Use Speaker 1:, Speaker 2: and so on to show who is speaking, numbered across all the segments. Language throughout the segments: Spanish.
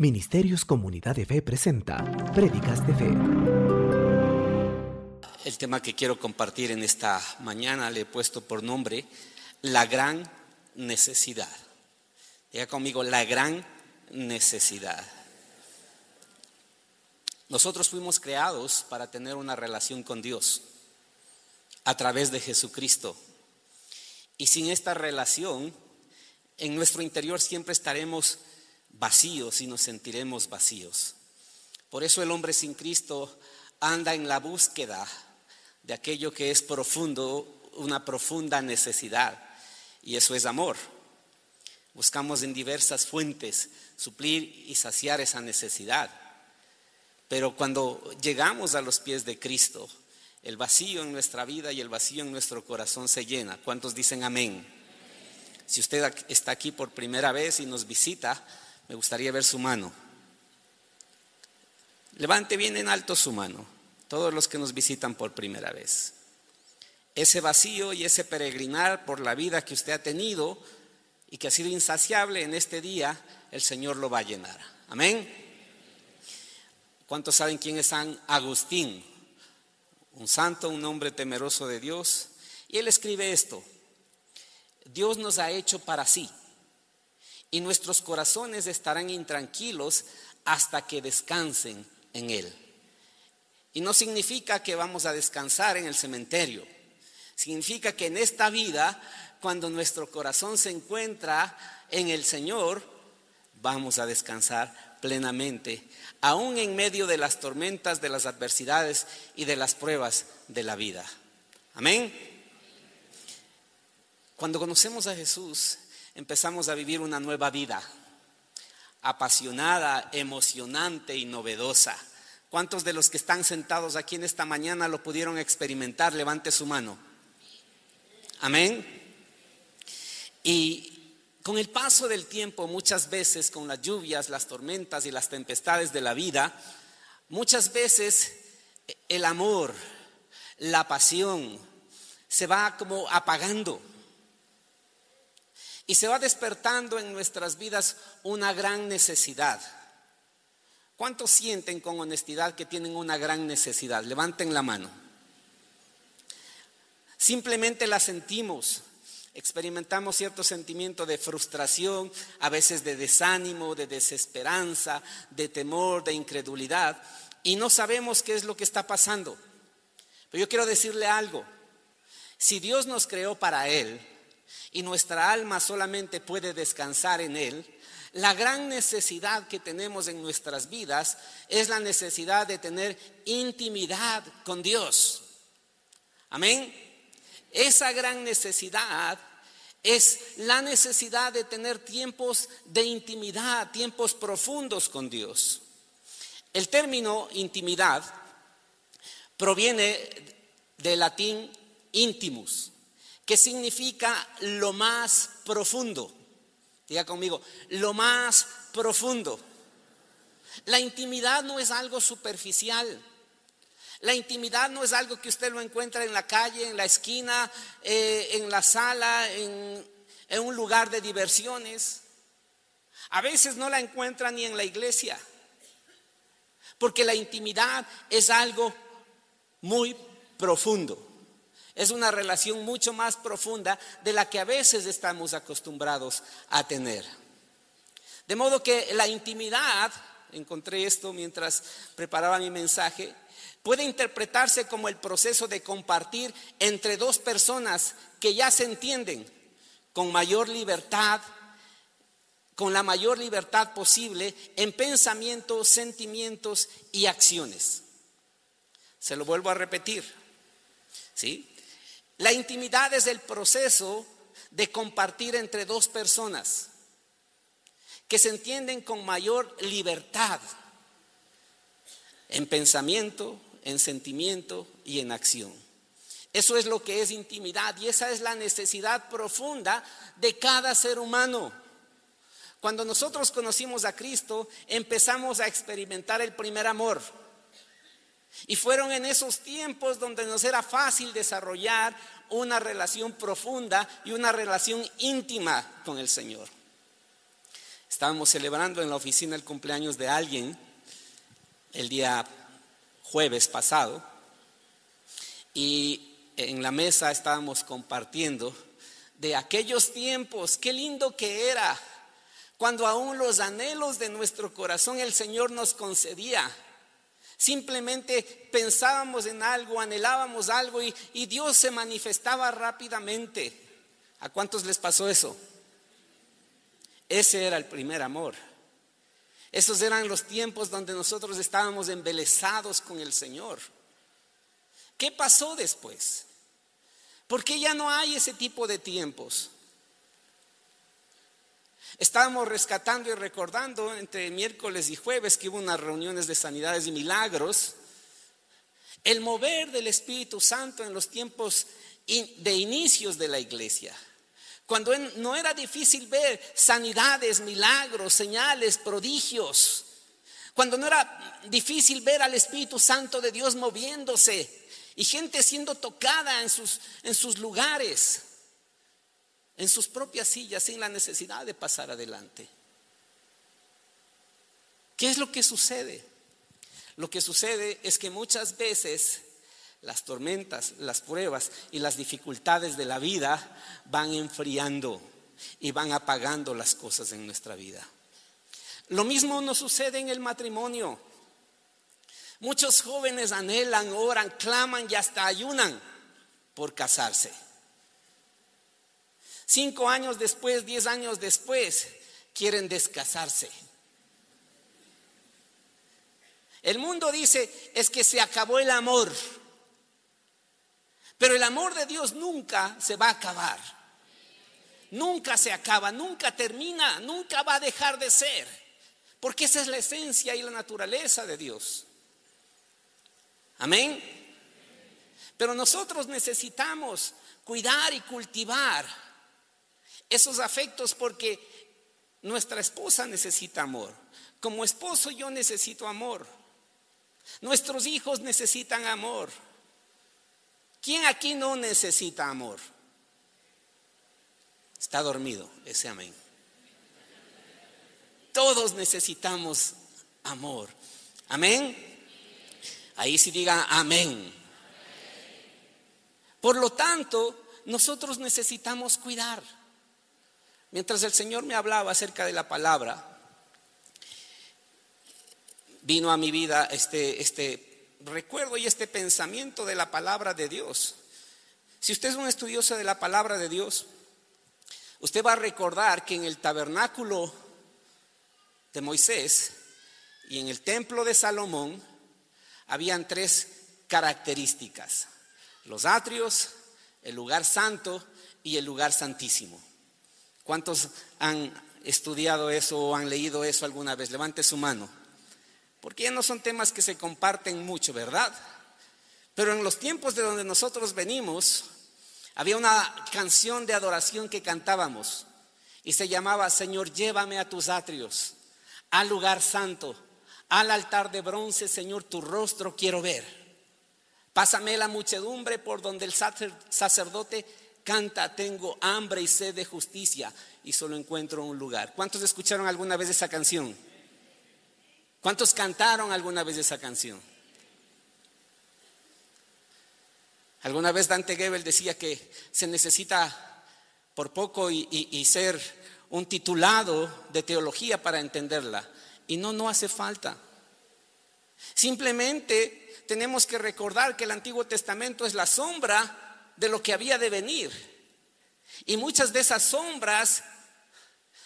Speaker 1: Ministerios Comunidad de Fe presenta Prédicas de Fe.
Speaker 2: El tema que quiero compartir en esta mañana le he puesto por nombre La gran necesidad. Diga conmigo, la gran necesidad. Nosotros fuimos creados para tener una relación con Dios a través de Jesucristo. Y sin esta relación, en nuestro interior siempre estaremos vacíos y nos sentiremos vacíos. Por eso el hombre sin Cristo anda en la búsqueda de aquello que es profundo, una profunda necesidad, y eso es amor. Buscamos en diversas fuentes suplir y saciar esa necesidad. Pero cuando llegamos a los pies de Cristo, el vacío en nuestra vida y el vacío en nuestro corazón se llena. ¿Cuántos dicen amén? Si usted está aquí por primera vez y nos visita, me gustaría ver su mano. Levante bien en alto su mano, todos los que nos visitan por primera vez. Ese vacío y ese peregrinar por la vida que usted ha tenido y que ha sido insaciable en este día, el Señor lo va a llenar. Amén. ¿Cuántos saben quién es San Agustín? Un santo, un hombre temeroso de Dios. Y él escribe esto. Dios nos ha hecho para sí y nuestros corazones estarán intranquilos hasta que descansen en Él. Y no significa que vamos a descansar en el cementerio. Significa que en esta vida, cuando nuestro corazón se encuentra en el Señor, vamos a descansar plenamente, aún en medio de las tormentas, de las adversidades y de las pruebas de la vida. Amén. Cuando conocemos a Jesús, empezamos a vivir una nueva vida, apasionada, emocionante y novedosa. ¿Cuántos de los que están sentados aquí en esta mañana lo pudieron experimentar? Levante su mano. Amén. Y con el paso del tiempo, muchas veces con las lluvias, las tormentas y las tempestades de la vida, muchas veces el amor, la pasión, se va como apagando y se va despertando en nuestras vidas una gran necesidad. ¿Cuántos sienten con honestidad que tienen una gran necesidad? Levanten la mano. Simplemente la sentimos. Experimentamos cierto sentimiento de frustración, a veces de desánimo, de desesperanza, de temor, de incredulidad, y no sabemos qué es lo que está pasando. Pero yo quiero decirle algo. Si Dios nos creó para Él, y nuestra alma solamente puede descansar en Él, la gran necesidad que tenemos en nuestras vidas es la necesidad de tener intimidad con Dios. Amén. Esa gran necesidad es la necesidad de tener tiempos de intimidad, tiempos profundos con Dios. El término intimidad proviene del latín intimus, que significa lo más profundo. Diga conmigo, lo más profundo. La intimidad no es algo superficial. La intimidad no es algo que usted lo encuentra en la calle, en la esquina, eh, en la sala, en, en un lugar de diversiones. A veces no la encuentra ni en la iglesia. Porque la intimidad es algo muy profundo. Es una relación mucho más profunda de la que a veces estamos acostumbrados a tener. De modo que la intimidad, encontré esto mientras preparaba mi mensaje, puede interpretarse como el proceso de compartir entre dos personas que ya se entienden con mayor libertad, con la mayor libertad posible en pensamientos, sentimientos y acciones. Se lo vuelvo a repetir. ¿Sí? La intimidad es el proceso de compartir entre dos personas que se entienden con mayor libertad en pensamiento, en sentimiento y en acción. Eso es lo que es intimidad y esa es la necesidad profunda de cada ser humano. Cuando nosotros conocimos a Cristo, empezamos a experimentar el primer amor. Y fueron en esos tiempos donde nos era fácil desarrollar una relación profunda y una relación íntima con el Señor. Estábamos celebrando en la oficina el cumpleaños de alguien el día jueves pasado y en la mesa estábamos compartiendo de aquellos tiempos, qué lindo que era cuando aún los anhelos de nuestro corazón el Señor nos concedía. Simplemente pensábamos en algo, anhelábamos algo y, Dios se manifestaba rápidamente. ¿A cuántos les pasó eso? Ese era el primer amor. Esos eran los tiempos donde nosotros estábamos embelesados con el Señor. ¿Qué pasó después? ¿Por qué ya no hay ese tipo de tiempos? Estábamos rescatando y recordando entre miércoles y jueves que hubo unas reuniones de sanidades y milagros. El mover del Espíritu Santo en los tiempos de inicios de la iglesia. Cuando no era difícil ver sanidades, milagros, señales, prodigios. Cuando no era difícil ver al Espíritu Santo de Dios moviéndose y gente siendo tocada en sus, sus lugares en sus propias sillas sin la necesidad de pasar adelante. ¿Qué es lo que sucede? Lo que sucede es que muchas veces las tormentas, las pruebas y las dificultades de la vida van enfriando y van apagando las cosas en nuestra vida. Lo mismo nos sucede en el matrimonio. Muchos jóvenes anhelan, oran, claman y hasta ayunan por casarse. Cinco años después, diez años después, quieren descasarse. El mundo dice es que se acabó el amor, pero el amor de Dios nunca se va a acabar. Nunca se acaba, nunca termina, nunca va a dejar de ser, porque esa es la esencia y la naturaleza de Dios. Amén. Pero nosotros necesitamos cuidar y cultivar esos afectos porque nuestra esposa necesita amor. Como esposo yo necesito amor. Nuestros hijos necesitan amor. ¿Quién aquí no necesita amor? Está dormido ese amén. Todos necesitamos amor. Amén. Ahí sí diga amén. Por lo tanto, nosotros necesitamos cuidar. Mientras el Señor me hablaba acerca de la palabra, vino a mi vida este, este recuerdo y este pensamiento de la palabra de Dios. Si usted es un estudioso de la palabra de Dios, usted va a recordar que en el tabernáculo de Moisés y en el templo de Salomón habían tres características. Los atrios, el lugar santo y el lugar santísimo. ¿Cuántos han estudiado eso o han leído eso alguna vez? Levante su mano. Porque no son temas que se comparten mucho, ¿verdad? Pero en los tiempos de donde nosotros venimos, había una canción de adoración que cantábamos y se llamaba Señor, llévame a tus atrios, al lugar santo, al altar de bronce, Señor, tu rostro quiero ver. Pásame la muchedumbre por donde el sacerdote canta, tengo hambre y sed de justicia y solo encuentro un lugar. ¿Cuántos escucharon alguna vez esa canción? ¿Cuántos cantaron alguna vez esa canción? Alguna vez Dante Gebel decía que se necesita por poco y, y ser un titulado de teología para entenderla. Y no, no hace falta. Simplemente tenemos que recordar que el Antiguo Testamento es la sombra de lo que había de venir. Y muchas de esas sombras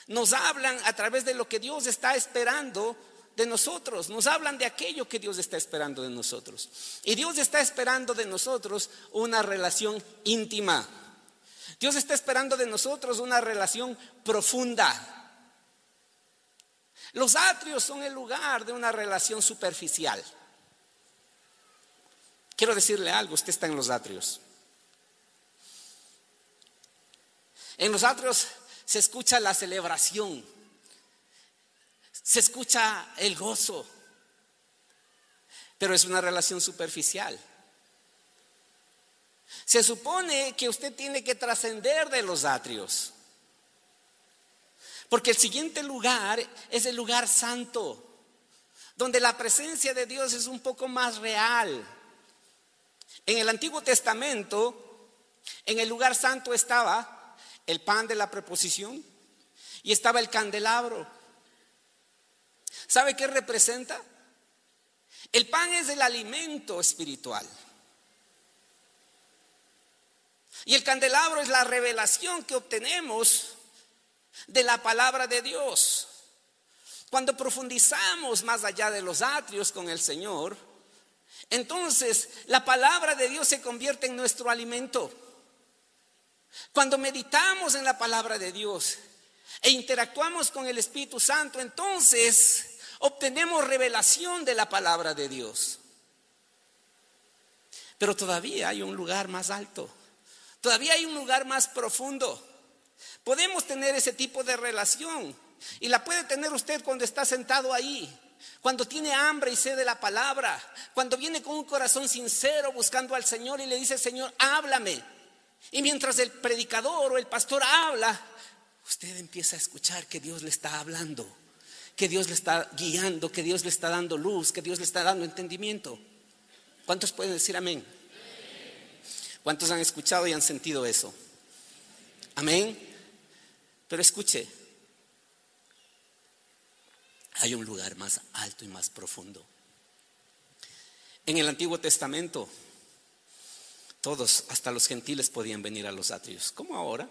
Speaker 2: nos hablan a través de lo que Dios está esperando de nosotros, nos hablan de aquello que Dios está esperando de nosotros. Y Dios está esperando de nosotros una relación íntima. Dios está esperando de nosotros una relación profunda. Los atrios son el lugar de una relación superficial. Quiero decirle algo, usted está en los atrios. En los atrios se escucha la celebración, se escucha el gozo, pero es una relación superficial. Se supone que usted tiene que trascender de los atrios. Porque el siguiente lugar es el lugar santo, donde la presencia de Dios es un poco más real. En el Antiguo Testamento, en el lugar santo estaba el pan de la preposición y estaba el candelabro. ¿Sabe qué representa? El pan es el alimento espiritual. Y el candelabro es la revelación que obtenemos de la palabra de Dios. Cuando profundizamos más allá de los atrios con el Señor, entonces la palabra de Dios se convierte en nuestro alimento. Cuando meditamos en la palabra de Dios e interactuamos con el Espíritu Santo, entonces obtenemos revelación de la palabra de Dios. Pero todavía hay un lugar más alto, todavía hay un lugar más profundo. Podemos tener ese tipo de relación y la puede tener usted cuando está sentado ahí, cuando tiene hambre y sed de la palabra, cuando viene con un corazón sincero buscando al Señor y le dice, Señor, háblame. Y mientras el predicador o el pastor habla, usted empieza a escuchar que Dios le está hablando, que Dios le está guiando, que Dios le está dando luz, que Dios le está dando entendimiento. ¿Cuántos pueden decir amén? ¿Cuántos han escuchado y han sentido eso? Amén. Pero escuche, hay un lugar más alto y más profundo. En el Antiguo Testamento, todos, hasta los gentiles, podían venir a los atrios. ¿Cómo ahora?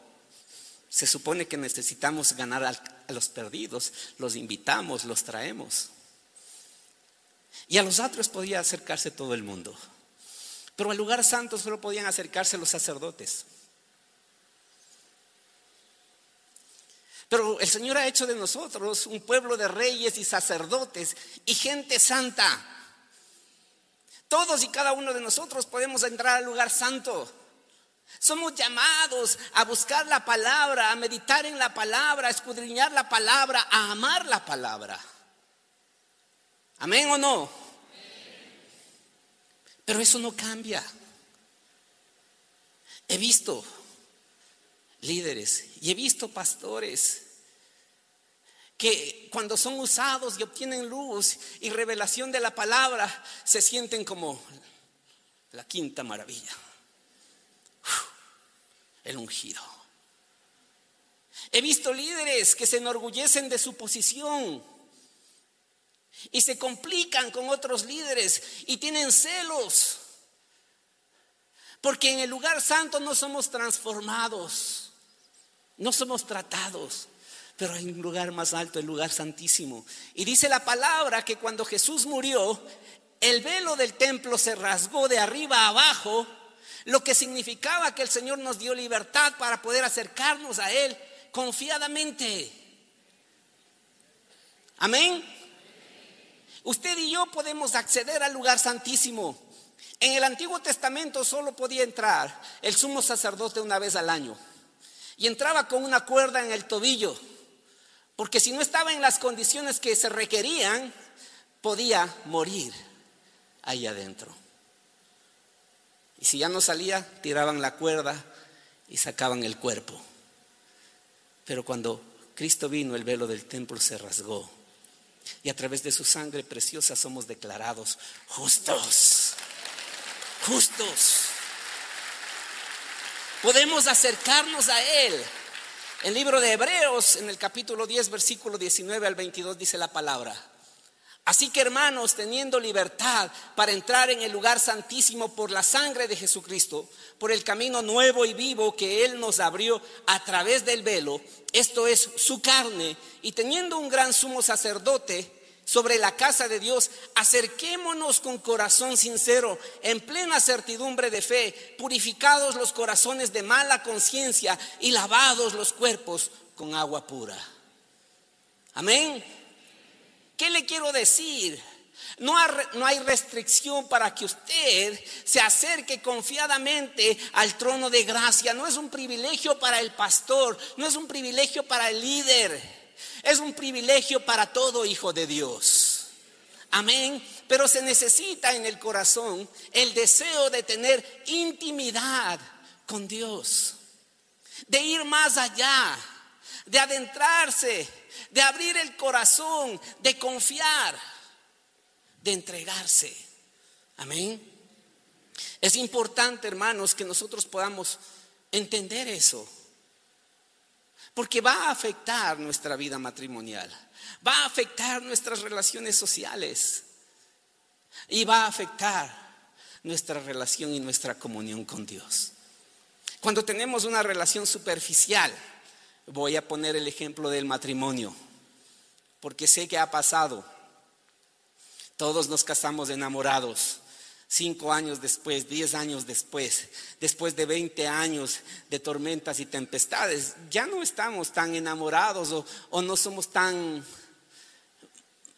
Speaker 2: Se supone que necesitamos ganar a los perdidos, los invitamos, los traemos. Y a los atrios podía acercarse todo el mundo. Pero al lugar santo solo podían acercarse los sacerdotes. Pero el Señor ha hecho de nosotros un pueblo de reyes y sacerdotes y gente santa. Todos y cada uno de nosotros podemos entrar al lugar santo. Somos llamados a buscar la palabra, a meditar en la palabra, a escudriñar la palabra, a amar la palabra. Amén o no? Pero eso no cambia. He visto líderes y he visto pastores que cuando son usados y obtienen luz y revelación de la palabra, se sienten como la quinta maravilla, el ungido. He visto líderes que se enorgullecen de su posición y se complican con otros líderes y tienen celos, porque en el lugar santo no somos transformados, no somos tratados. Pero hay un lugar más alto, el lugar santísimo. Y dice la palabra que cuando Jesús murió, el velo del templo se rasgó de arriba a abajo, lo que significaba que el Señor nos dio libertad para poder acercarnos a Él confiadamente. Amén. Usted y yo podemos acceder al lugar santísimo. En el Antiguo Testamento solo podía entrar el sumo sacerdote una vez al año. Y entraba con una cuerda en el tobillo. Porque si no estaba en las condiciones que se requerían, podía morir ahí adentro. Y si ya no salía, tiraban la cuerda y sacaban el cuerpo. Pero cuando Cristo vino, el velo del templo se rasgó. Y a través de su sangre preciosa somos declarados justos. Justos. Podemos acercarnos a Él el libro de Hebreos, en el capítulo 10, versículo 19 al 22, dice la palabra. Así que hermanos, teniendo libertad para entrar en el lugar santísimo por la sangre de Jesucristo, por el camino nuevo y vivo que Él nos abrió a través del velo, esto es su carne, y teniendo un gran sumo sacerdote, sobre la casa de Dios, acerquémonos con corazón sincero, en plena certidumbre de fe, purificados los corazones de mala conciencia y lavados los cuerpos con agua pura. Amén. ¿Qué le quiero decir? No hay, restricción para que usted se acerque confiadamente al trono de gracia. No es un privilegio para el pastor, no es un privilegio para el líder. Es un privilegio para todo hijo de Dios. Amén. Pero se necesita en el corazón el deseo de tener intimidad con Dios, de ir más allá, de adentrarse, de abrir el corazón, de confiar, de entregarse. Amén. Es importante, hermanos, que nosotros podamos entender eso. Porque va a afectar nuestra vida matrimonial, va a afectar nuestras relaciones sociales y va a afectar nuestra relación y nuestra comunión con Dios. Cuando tenemos una relación superficial, voy a poner el ejemplo del matrimonio, porque sé que ha pasado. Todos nos casamos enamorados. Cinco años después, diez años después, después de veinte años de tormentas y tempestades, ya no estamos tan enamorados o, o no somos tan,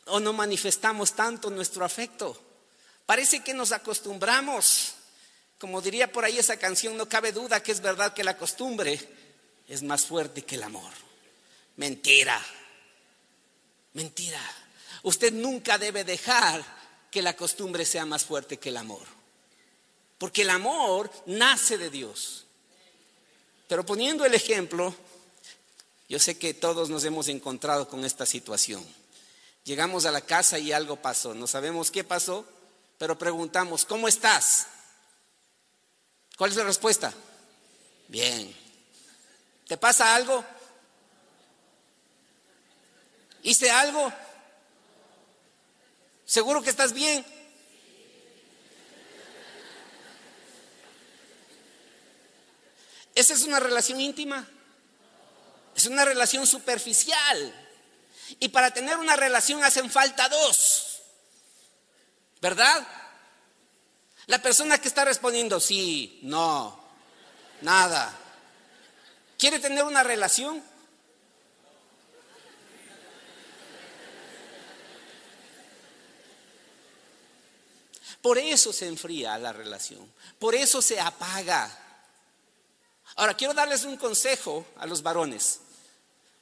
Speaker 2: o no manifestamos tanto nuestro afecto. Parece que nos acostumbramos. Como diría por ahí esa canción, no cabe duda que es verdad que la costumbre es más fuerte que el amor. Mentira. Mentira. Usted nunca debe dejar que la costumbre sea más fuerte que el amor. Porque el amor nace de Dios. Pero poniendo el ejemplo, yo sé que todos nos hemos encontrado con esta situación. Llegamos a la casa y algo pasó. No sabemos qué pasó, pero preguntamos, ¿cómo estás? ¿Cuál es la respuesta? Bien. ¿Te pasa algo? ¿Hice algo? ¿Seguro que estás bien? Esa es una relación íntima. Es una relación superficial. Y para tener una relación hacen falta dos. ¿Verdad? La persona que está respondiendo sí, no, nada, ¿quiere tener una relación? Por eso se enfría la relación, por eso se apaga. Ahora, quiero darles un consejo a los varones.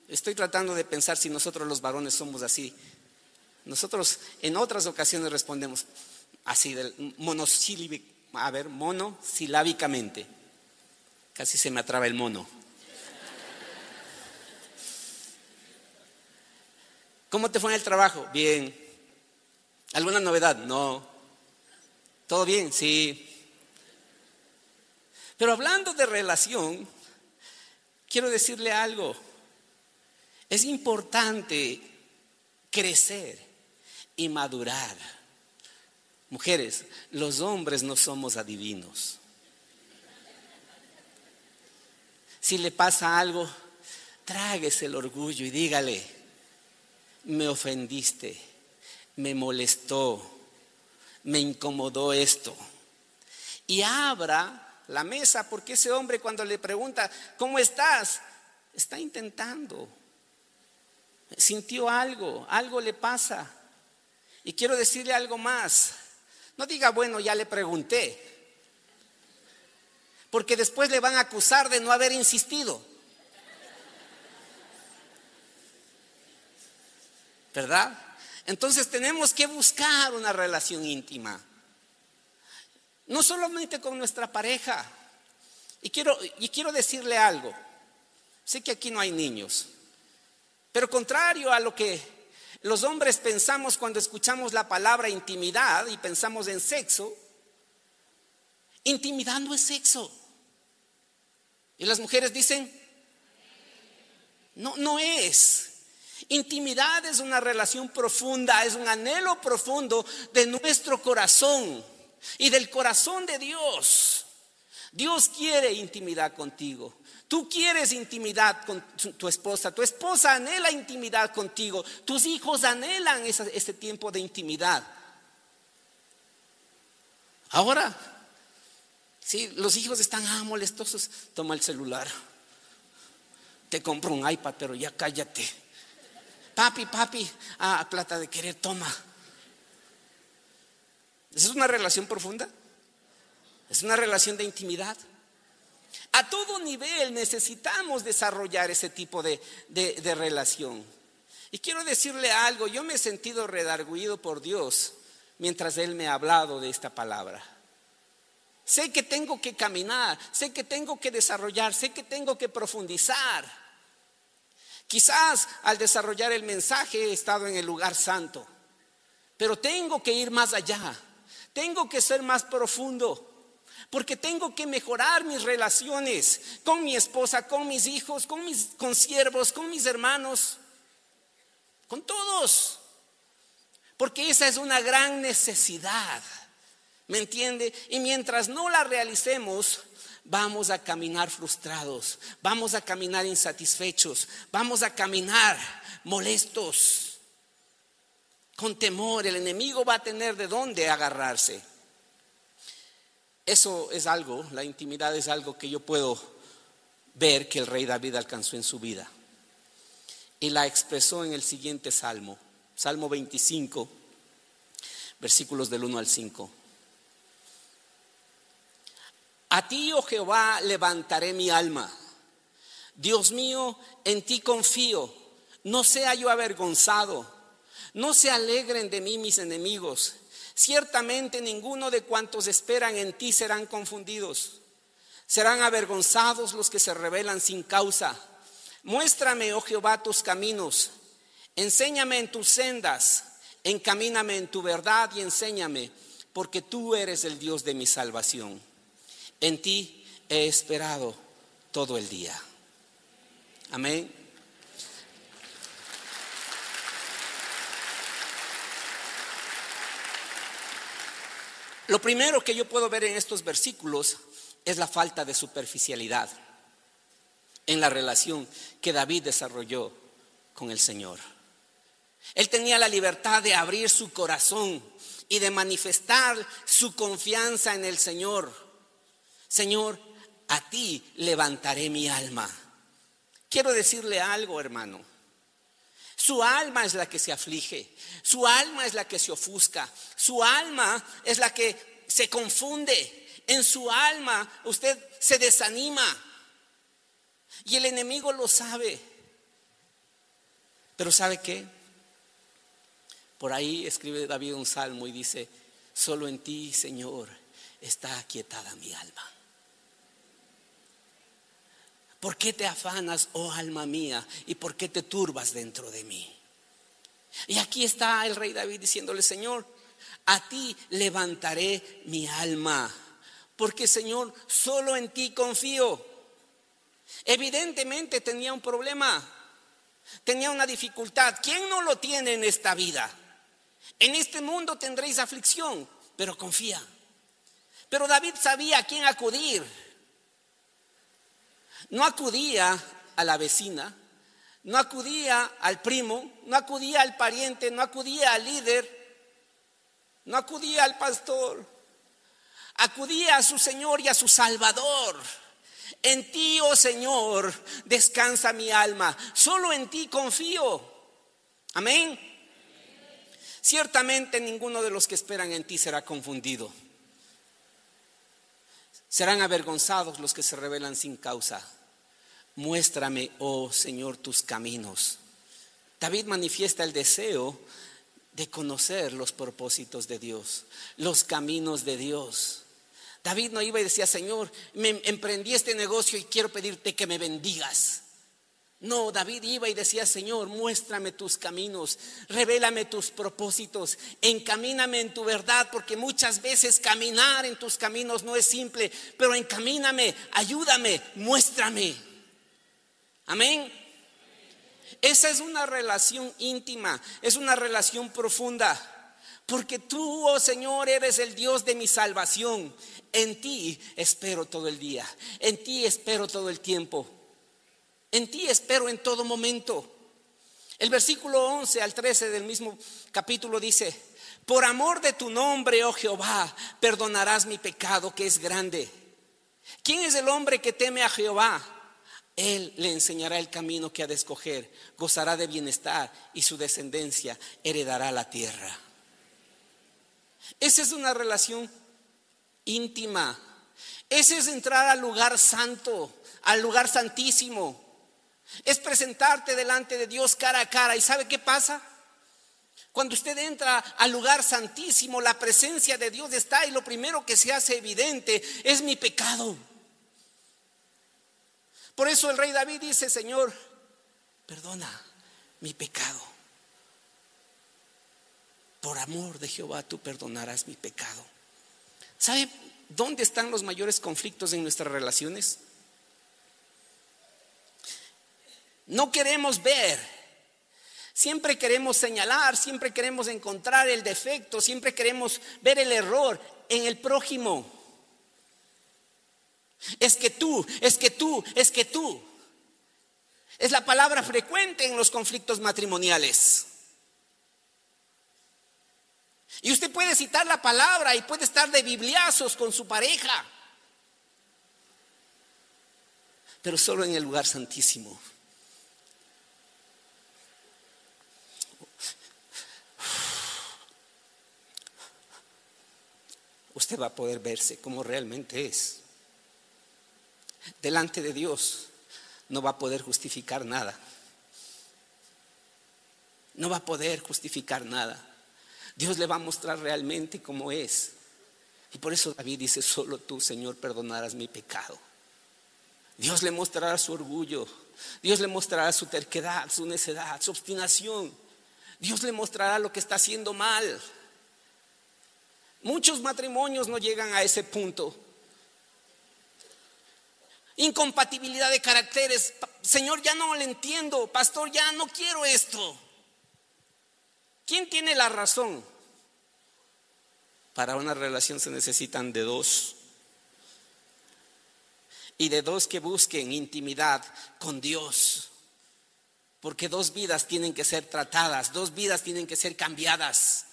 Speaker 2: Estoy tratando de pensar si nosotros los varones somos así. Nosotros en otras ocasiones respondemos, así a ver, monosilábicamente. Casi se me atraba el mono. ¿Cómo te fue en el trabajo? Bien. ¿Alguna novedad? No. ¿Todo bien? Sí. Pero hablando de relación, quiero decirle algo. Es importante crecer y madurar Mujeres, los hombres no somos adivinos. Si le pasa algo, tráguese el orgullo y dígale, me ofendiste, me molestó, me incomodó esto. Y abra la mesa, porque ese hombre cuando le pregunta, ¿cómo estás? Está intentando. Sintió algo, algo le pasa. Y quiero decirle algo más. No diga, bueno, ya le pregunté. Porque después le van a acusar de no haber insistido. ¿Verdad? Entonces tenemos que buscar una relación íntima. No solamente con nuestra pareja. Y quiero, y quiero decirle algo. Sé que aquí no hay niños. Pero contrario a lo que los hombres pensamos cuando escuchamos la palabra intimidad y pensamos en sexo. Intimidad no es sexo. Y las mujeres dicen, no, no es. Intimidad es una relación profunda, es un anhelo profundo de nuestro corazón y del corazón de Dios. Dios quiere intimidad contigo. Tú quieres intimidad con tu esposa, tu esposa anhela intimidad contigo, tus hijos anhelan ese, tiempo de intimidad. Ahora, si los hijos están ah, molestosos, toma el celular. Te compro un iPad, pero ya cállate. Papi, papi, ah, plata de querer, toma. ¿Esa es una relación profunda? ¿Es una relación de intimidad? A todo nivel necesitamos desarrollar ese tipo de, relación. Y quiero decirle algo, yo me he sentido redarguido por Dios mientras Él me ha hablado de esta palabra. Sé que tengo que caminar, sé que tengo que desarrollar, sé que tengo que profundizar. Quizás al desarrollar el mensaje he estado en el lugar santo, pero tengo que ir más allá, tengo que ser más profundo, porque tengo que mejorar mis relaciones con mi esposa, con mis hijos, con mis siervos, con mis hermanos, con todos, porque esa es una gran necesidad. ¿Me entiende? Y mientras no la realicemos, vamos a caminar frustrados, vamos a caminar insatisfechos, vamos a caminar molestos, con temor. El enemigo va a tener de dónde agarrarse. Eso es algo, la intimidad es algo que yo puedo ver que el rey David alcanzó en su vida. Y la expresó en el siguiente salmo, Salmo 25, versículos del 1 al 5. A ti, oh Jehová, levantaré mi alma. Dios mío, en ti confío. No sea yo avergonzado. No se alegren de mí mis enemigos. Ciertamente ninguno de cuantos esperan en ti serán confundidos. Serán avergonzados los que se rebelan sin causa. Muéstrame, oh Jehová, tus caminos. Enséñame en tus sendas. Encamíname en tu verdad y enséñame, porque tú eres el Dios de mi salvación. En ti he esperado todo el día. Amén. Lo primero que yo puedo ver en estos versículos es la falta de superficialidad en la relación que David desarrolló con el Señor. Él tenía la libertad de abrir su corazón y de manifestar su confianza en el Señor. Señor, a ti levantaré mi alma. Quiero decirle algo, hermano. Su alma es la que se aflige, su alma es la que se ofusca, su alma es la que se confunde. En su alma usted se desanima y el enemigo lo sabe. Pero ¿sabe qué? Por ahí escribe David un salmo y dice, solo en ti, Señor, está aquietada mi alma. ¿Por qué te afanas, oh alma mía? ¿Y por qué te turbas dentro de mí? Y aquí está el rey David diciéndole, Señor, a ti levantaré mi alma, porque Señor, solo en ti confío. Evidentemente tenía un problema, tenía una dificultad. ¿Quién no lo tiene en esta vida? En este mundo tendréis aflicción, pero confía. Pero David sabía a quién acudir. No acudía a la vecina, no acudía al primo, no acudía al pariente, no acudía al líder, no acudía al pastor, acudía a su Señor y a su Salvador. En ti, oh Señor, descansa mi alma, solo en ti confío. Amén. Ciertamente ninguno de los que esperan en ti será confundido. Serán avergonzados los que se rebelan sin causa. Muéstrame, oh Señor, tus caminos. David manifiesta el deseo de conocer los propósitos de Dios, los caminos de Dios. David no iba y decía, Señor, me emprendí este negocio y quiero pedirte que me bendigas. No, David iba y decía, Señor, muéstrame tus caminos, revélame tus propósitos, encamíname en tu verdad, porque muchas veces caminar en tus caminos no es simple, pero encamíname, ayúdame, muéstrame. Amén. Esa es una relación íntima, es una relación profunda. Porque tú, oh Señor, eres el Dios de mi salvación. En ti espero todo el día. En ti espero todo el tiempo. En ti espero en todo momento. El versículo 11 al 13 del mismo capítulo dice, por amor de tu nombre, oh Jehová, perdonarás mi pecado que es grande. ¿Quién es el hombre que teme a Jehová? Él le enseñará el camino que ha de escoger, gozará de bienestar y su descendencia heredará la tierra. Esa es una relación íntima. Ese es entrar al lugar santo, al lugar santísimo. Es presentarte delante de Dios cara a cara. ¿Y sabe qué pasa? Cuando usted entra al lugar santísimo, la presencia de Dios está y lo primero que se hace evidente es mi pecado. Por eso el rey David dice, Señor, perdona mi pecado. Por amor de Jehová tú perdonarás mi pecado. ¿Sabe dónde están los mayores conflictos en nuestras relaciones? No queremos ver. Siempre queremos señalar, siempre queremos encontrar el defecto, siempre queremos ver el error en el prójimo. Es que tú, es que tú, es que tú. Es la palabra frecuente en los conflictos matrimoniales. Y usted puede citar la palabra y puede estar de bibliazos con su pareja, pero solo en el lugar santísimo. Usted va a poder verse como realmente es. Delante de Dios no va a poder justificar nada. No va a poder justificar nada. Dios le va a mostrar realmente cómo es. Y por eso David dice, solo tú, Señor, perdonarás mi pecado. Dios le mostrará su orgullo. Dios le mostrará su terquedad, su necedad, su obstinación. Dios le mostrará lo que está haciendo mal. Muchos matrimonios no llegan a ese punto. Incompatibilidad de caracteres. Señor, ya no le entiendo. Pastor, ya no quiero esto. ¿Quién tiene la razón? Para una relación se necesitan de dos. Y de dos que busquen intimidad con Dios. Porque dos vidas tienen que ser tratadas, dos vidas tienen que ser cambiadas.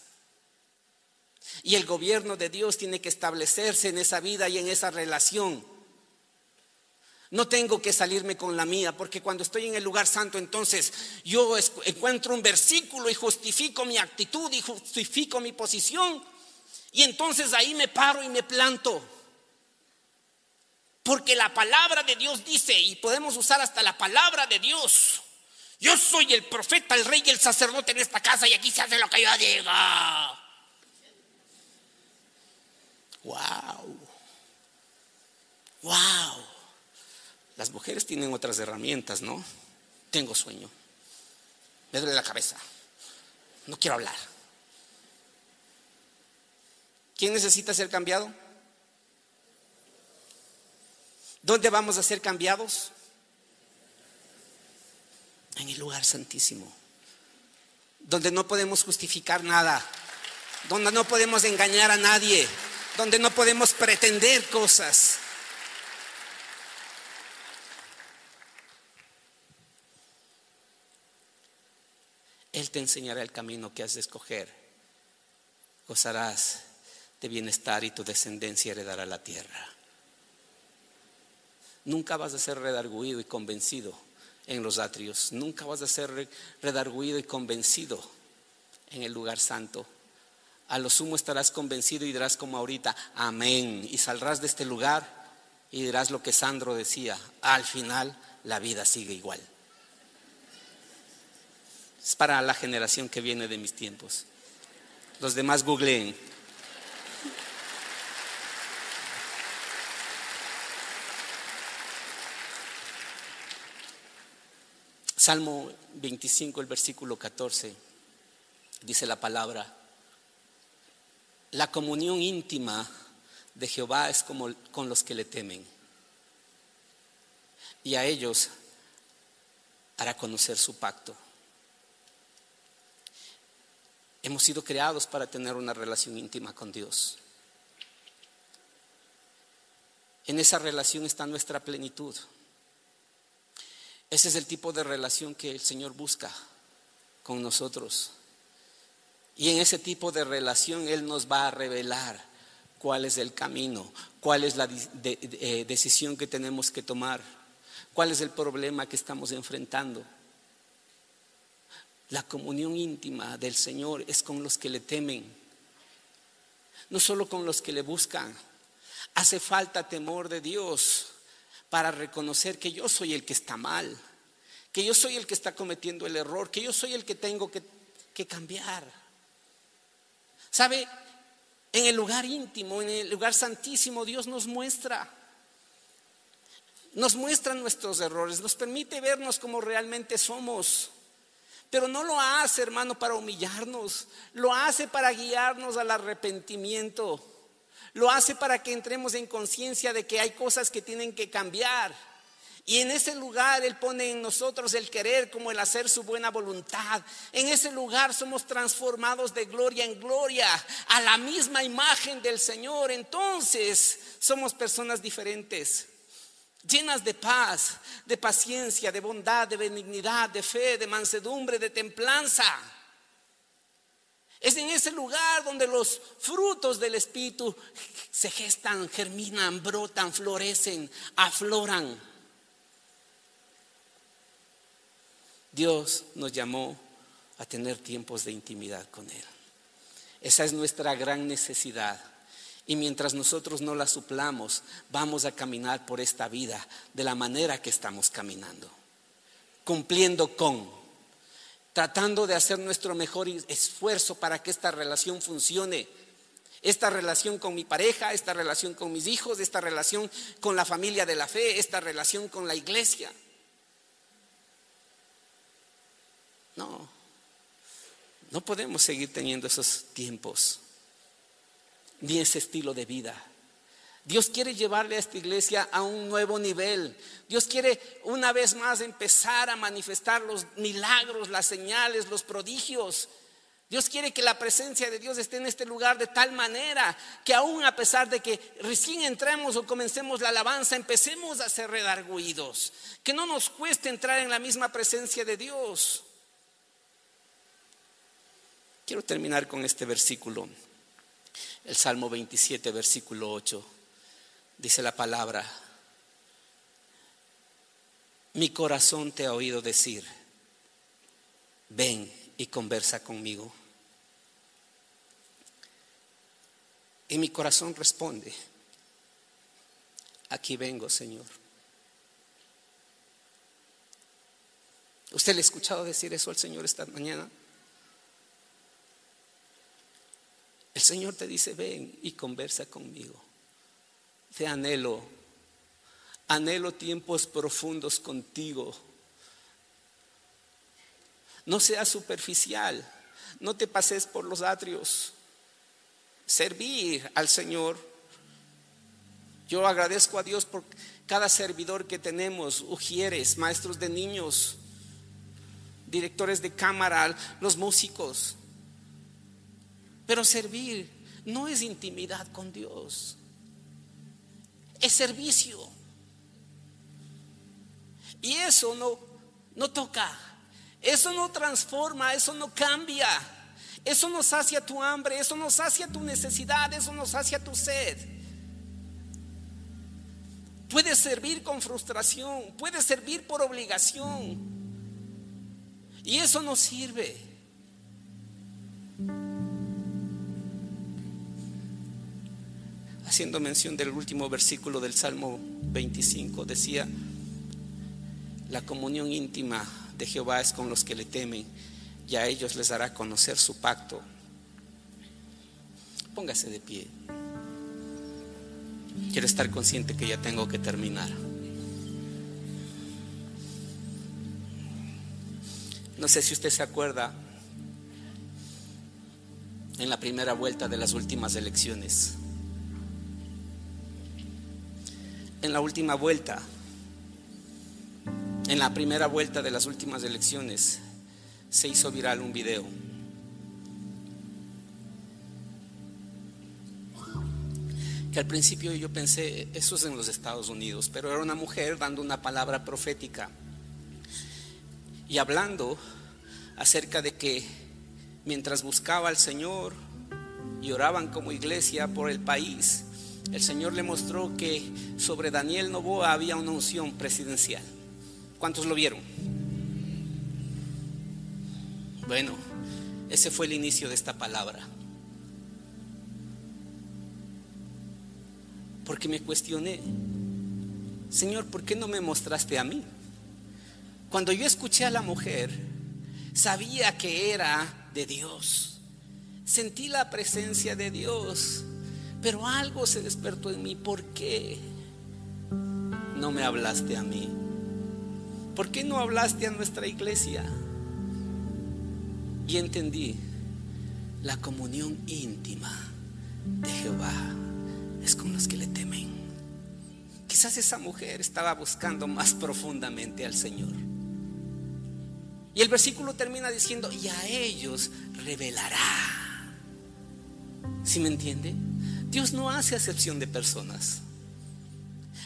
Speaker 2: Y el gobierno de Dios tiene que establecerse en esa vida y en esa relación. No tengo que salirme con la mía, porque cuando estoy en el lugar santo, entonces yo encuentro un versículo y justifico mi actitud y justifico mi posición. Y entonces ahí me paro y me planto. Porque la palabra de Dios dice, y podemos usar hasta la palabra de Dios, yo soy el profeta, el rey y el sacerdote en esta casa y aquí se hace lo que yo diga. Wow. Wow. Las mujeres tienen otras herramientas, ¿no? Tengo sueño. Me duele la cabeza. No quiero hablar. ¿Quién necesita ser cambiado? ¿Dónde vamos a ser cambiados? En el lugar santísimo. Donde no podemos justificar nada. Donde no podemos engañar a nadie. Donde no podemos pretender cosas. Te enseñará el camino que has de escoger. Gozarás de bienestar y tu descendencia heredará la tierra. Nunca vas a ser redarguido y convencido en los atrios. Nunca vas a ser redarguido y convencido en el lugar santo. A lo sumo estarás convencido y dirás como ahorita, amén. Y saldrás de este lugar y dirás lo que Sandro decía, al final la vida sigue igual. Es para la generación que viene de mis tiempos. Los demás googleen. Salmo 25, el versículo 14, dice la palabra, la comunión íntima de Jehová es como con los que le temen, y a ellos hará conocer su pacto. Hemos sido creados para tener una relación íntima con Dios. En esa relación está nuestra plenitud. Ese es el tipo de relación que el Señor busca con nosotros. Y en ese tipo de relación Él nos va a revelar cuál es el camino, cuál es la eh, decisión que tenemos que tomar, cuál es el problema que estamos enfrentando. La comunión íntima del Señor es con los que le temen, no solo con los que le buscan. Hace falta temor de Dios para reconocer que yo soy el que está mal, que yo soy el que está cometiendo el error, que yo soy el que tengo que, que cambiar. ¿Sabe? En el lugar íntimo, en el lugar santísimo, Dios nos muestra. nos muestra nuestros errores, nos permite vernos como realmente somos. Pero no lo hace, hermano, para humillarnos, lo hace para guiarnos al arrepentimiento, lo hace para que entremos en conciencia de que hay cosas que tienen que cambiar. Y en ese lugar Él pone en nosotros el querer como el hacer su buena voluntad. En ese lugar somos transformados de gloria en gloria a la misma imagen del Señor. Entonces somos personas diferentes llenas de paz, de paciencia, de bondad, de benignidad, de fe, de mansedumbre, de templanza. Es en ese lugar donde los frutos del Espíritu se gestan, germinan, brotan, florecen, afloran. Dios nos llamó a tener tiempos de intimidad con Él. Esa es nuestra gran necesidad. Y mientras nosotros no la suplamos, vamos a caminar por esta vida de la manera que estamos caminando. Cumpliendo con, tratando de hacer nuestro mejor esfuerzo para que esta relación funcione. Esta relación con mi pareja, esta relación con mis hijos, esta relación con la familia de la fe, esta relación con la iglesia. No, no podemos seguir teniendo esos tiempos ni ese estilo de vida. Dios quiere llevarle a esta iglesia a un nuevo nivel. Dios quiere una vez más empezar a manifestar los milagros, las señales, los prodigios. Dios quiere que la presencia de Dios esté en este lugar de tal manera que aún a pesar de que recién entremos o comencemos la alabanza, empecemos a ser redarguidos. Que no nos cueste entrar en la misma presencia de Dios. Quiero terminar con este versículo el Salmo 27, versículo 8. Dice la palabra, mi corazón te ha oído decir, ven y conversa conmigo. Y mi corazón responde, aquí vengo, Señor. ¿Usted le ha escuchado decir eso al Señor esta mañana? El Señor te dice, ven y conversa conmigo. Te anhelo, anhelo tiempos profundos contigo. No seas superficial, no te pases por los atrios. Servir al Señor. Yo agradezco a Dios por cada servidor que tenemos, ujieres, maestros de niños, directores de cámara, los músicos. Pero servir no es intimidad con Dios, es servicio. Y eso no, no toca, eso no transforma, eso no cambia, eso no sacia tu hambre, eso no sacia tu necesidad, eso no sacia tu sed. Puedes servir con frustración, puedes servir por obligación. Y eso no sirve. Haciendo mención del último versículo del Salmo 25, decía, la comunión íntima de Jehová es con los que le temen y a ellos les dará conocer su pacto. Póngase de pie. Quiero estar consciente que ya tengo que terminar. No sé si usted se acuerda en la primera vuelta de las últimas elecciones. En la última vuelta, en la primera vuelta de las últimas elecciones, se hizo viral un video. Que al principio yo pensé, eso es en los Estados Unidos, pero era una mujer dando una palabra profética y hablando acerca de que mientras buscaba al Señor y oraban como iglesia por el país, el Señor le mostró que sobre Daniel Novoa había una unción presidencial. ¿Cuántos lo vieron? Bueno, ese fue el inicio de esta palabra. Porque me cuestioné, Señor, ¿por qué no me mostraste a mí? Cuando yo escuché a la mujer, sabía que era de Dios. Sentí la presencia de Dios pero algo se despertó en mí. ¿Por qué no me hablaste a mí? ¿Por qué no hablaste a nuestra iglesia? Y entendí la comunión íntima de Jehová es con los que le temen. Quizás esa mujer estaba buscando más profundamente al Señor. Y el versículo termina diciendo, y a ellos revelará. ¿Sí me entiende? Dios no hace acepción de personas,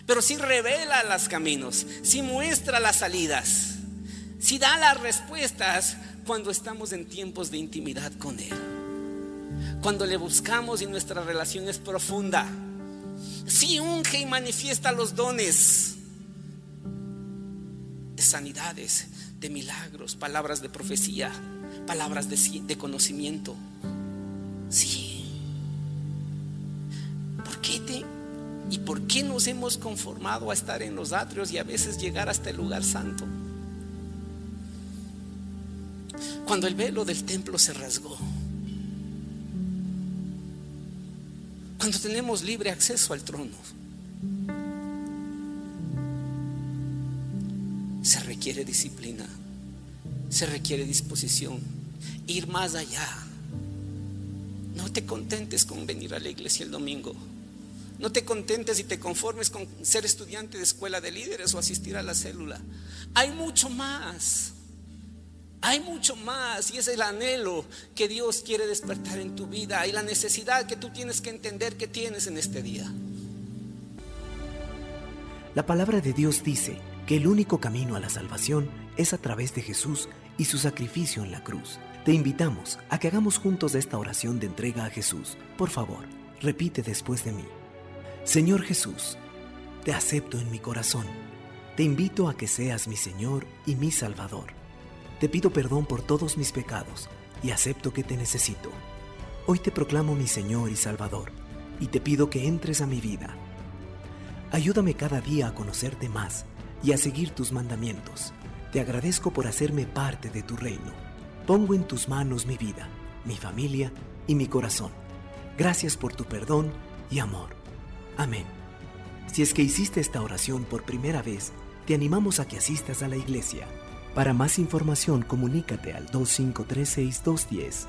Speaker 2: pero sí revela los caminos, sí muestra las salidas, sí da las respuestas cuando estamos en tiempos de intimidad con Él. Cuando le buscamos y nuestra relación es profunda. Si unge y manifiesta los dones de sanidades, de milagros, palabras de profecía, palabras de, conocimiento. Sí. Por qué nos hemos conformado a estar en los atrios y a veces llegar hasta el lugar santo? Cuando el velo del templo se rasgó, cuando tenemos libre acceso al trono, se requiere disciplina, se requiere disposición, ir más allá. No te contentes con venir a la iglesia el domingo. No te contentes y te conformes con ser estudiante de escuela de líderes o asistir a la célula. Hay mucho más. Hay mucho más y es el anhelo que Dios quiere despertar en tu vida y la necesidad que tú tienes que entender que tienes en este día.
Speaker 1: La palabra de Dios dice que el único camino a la salvación es a través de Jesús y su sacrificio en la cruz. Te invitamos a que hagamos juntos esta oración de entrega a Jesús. Por favor, repite después de mí. Señor Jesús, te acepto en mi corazón. Te invito a que seas mi Señor y mi Salvador. Te pido perdón por todos mis pecados y acepto que te necesito. Hoy te proclamo mi Señor y Salvador y te pido que entres a mi vida. Ayúdame cada día a conocerte más y a seguir tus mandamientos. Te agradezco por hacerme parte de tu reino. Pongo en tus manos mi vida, mi familia y mi corazón. Gracias por tu perdón y amor. Amén. Si es que hiciste esta oración por primera vez, te animamos a que asistas a la iglesia para más información, comunícate al 2536-210